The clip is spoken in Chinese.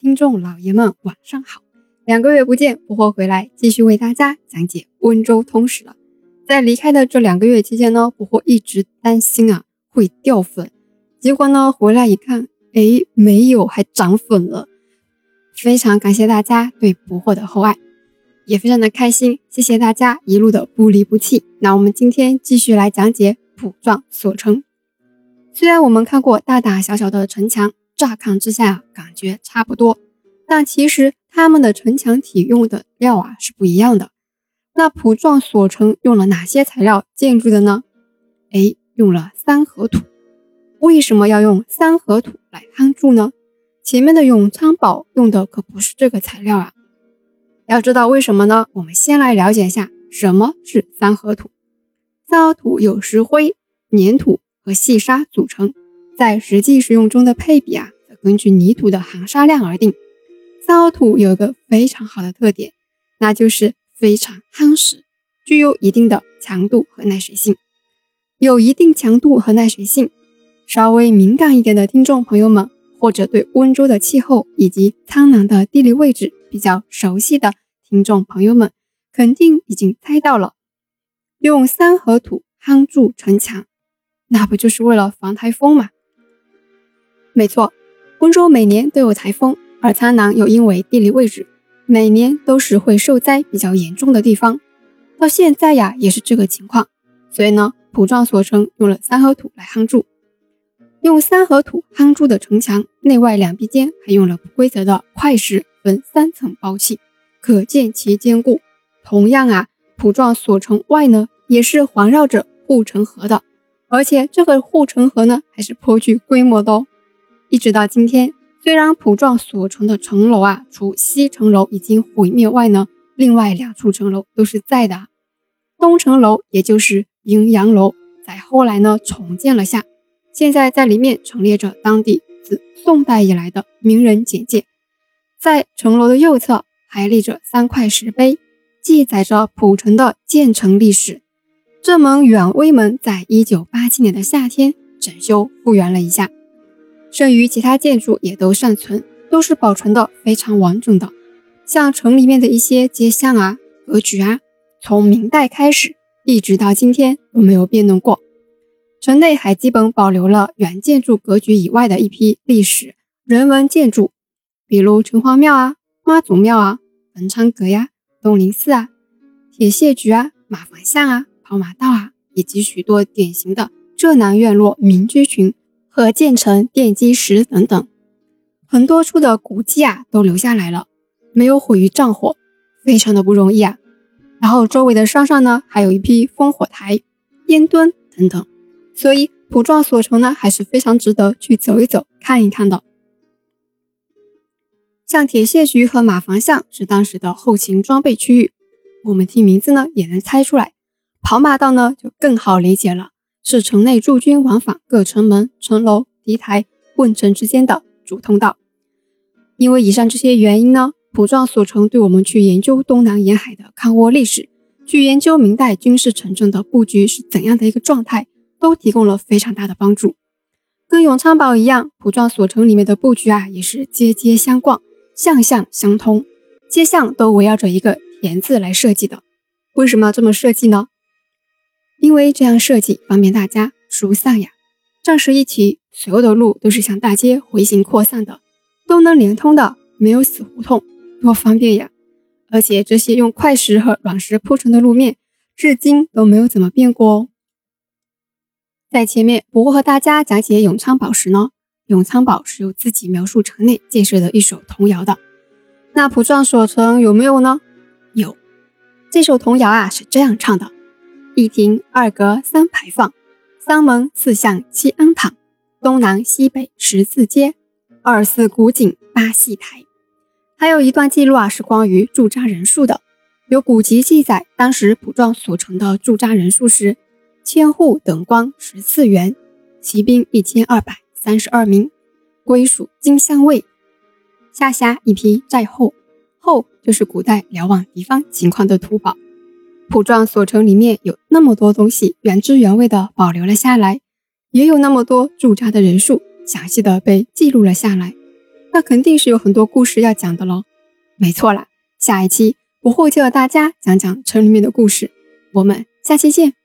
听众老爷们，晚上好！两个月不见，不惑回来，继续为大家讲解温州通史了。在离开的这两个月期间呢，不惑一直担心啊会掉粉，结果呢回来一看，哎，没有，还涨粉了。非常感谢大家对不惑的厚爱，也非常的开心，谢谢大家一路的不离不弃。那我们今天继续来讲解浦壮所城。虽然我们看过大大小小的城墙。乍看之下感觉差不多，但其实他们的城墙体用的料啊是不一样的。那浦壮所城用了哪些材料建筑的呢？哎，用了三合土。为什么要用三合土来夯筑呢？前面的永昌堡用的可不是这个材料啊。要知道为什么呢？我们先来了解一下什么是三合土。三合土由石灰、粘土和细沙组成。在实际使用中的配比啊，根据泥土的含沙量而定。三合土有一个非常好的特点，那就是非常夯实，具有一定的强度和耐水性。有一定强度和耐水性，稍微敏感一点的听众朋友们，或者对温州的气候以及苍南的地理位置比较熟悉的听众朋友们，肯定已经猜到了，用三合土夯筑城墙，那不就是为了防台风吗？没错，温州每年都有台风，而苍南又因为地理位置，每年都是会受灾比较严重的地方。到现在呀，也是这个情况。所以呢，土状所城用了三合土来夯筑。用三合土夯筑的城墙，内外两壁间还用了不规则的块石分三层包砌，可见其坚固。同样啊，土状所城外呢，也是环绕着护城河的，而且这个护城河呢，还是颇具规模的哦。一直到今天，虽然普壮所城的城楼啊，除西城楼已经毁灭外呢，另外两处城楼都是在的。东城楼，也就是迎阳楼，在后来呢重建了下，现在在里面陈列着当地自宋代以来的名人简介。在城楼的右侧还立着三块石碑，记载着浦城的建成历史。这门远威门在一九八七年的夏天整修复原了一下。剩余其他建筑也都尚存，都是保存的非常完整的。像城里面的一些街巷啊、格局啊，从明代开始一直到今天都没有变动过。城内还基本保留了原建筑格局以外的一批历史人文建筑，比如城隍庙啊、妈祖庙啊、文昌阁呀、东林寺啊、铁线局啊、马房巷啊、跑马道啊，以及许多典型的浙南院落民居群。和建成奠基石等等，很多处的古迹啊都留下来了，没有毁于战火，非常的不容易啊。然后周围的山上呢，还有一批烽火台、烟墩等等，所以土壮所城呢还是非常值得去走一走、看一看的。像铁线局和马房巷是当时的后勤装备区域，我们听名字呢也能猜出来。跑马道呢就更好理解了。是城内驻军往返各城门、城楼、敌台、问城之间的主通道。因为以上这些原因呢，浦壮所城对我们去研究东南沿海的抗倭历史，去研究明代军事城镇的布局是怎样的一个状态，都提供了非常大的帮助。跟永昌堡一样，浦壮所城里面的布局啊，也是街街相贯、巷巷相通，街巷都围绕着一个“田”字来设计的。为什么要这么设计呢？因为这样设计方便大家疏散呀。战时一起，所有的路都是向大街回形扩散的，都能连通的，没有死胡同，多方便呀！而且这些用块石和软石铺成的路面，至今都没有怎么变过哦。在前面不过和大家讲解永昌堡时呢，永昌堡是由自己描述城内建设的一首童谣的。那浦壮所城有没有呢？有，这首童谣啊是这样唱的。一亭二阁三牌坊，三门四巷七安堂，东南西北十字街，二四古井八戏台。还有一段记录啊，是关于驻扎人数的。有古籍记载，当时浦壮所城的驻扎人数是千户等官十四员，骑兵一千二百三十二名，归属金乡卫。下辖一批寨后，后就是古代瞭望敌方情况的土堡。浦壮所城里面有那么多东西原汁原味的保留了下来，也有那么多驻扎的人数详细的被记录了下来。那肯定是有很多故事要讲的喽。没错啦，下一期我会就要大家讲讲城里面的故事，我们下期见。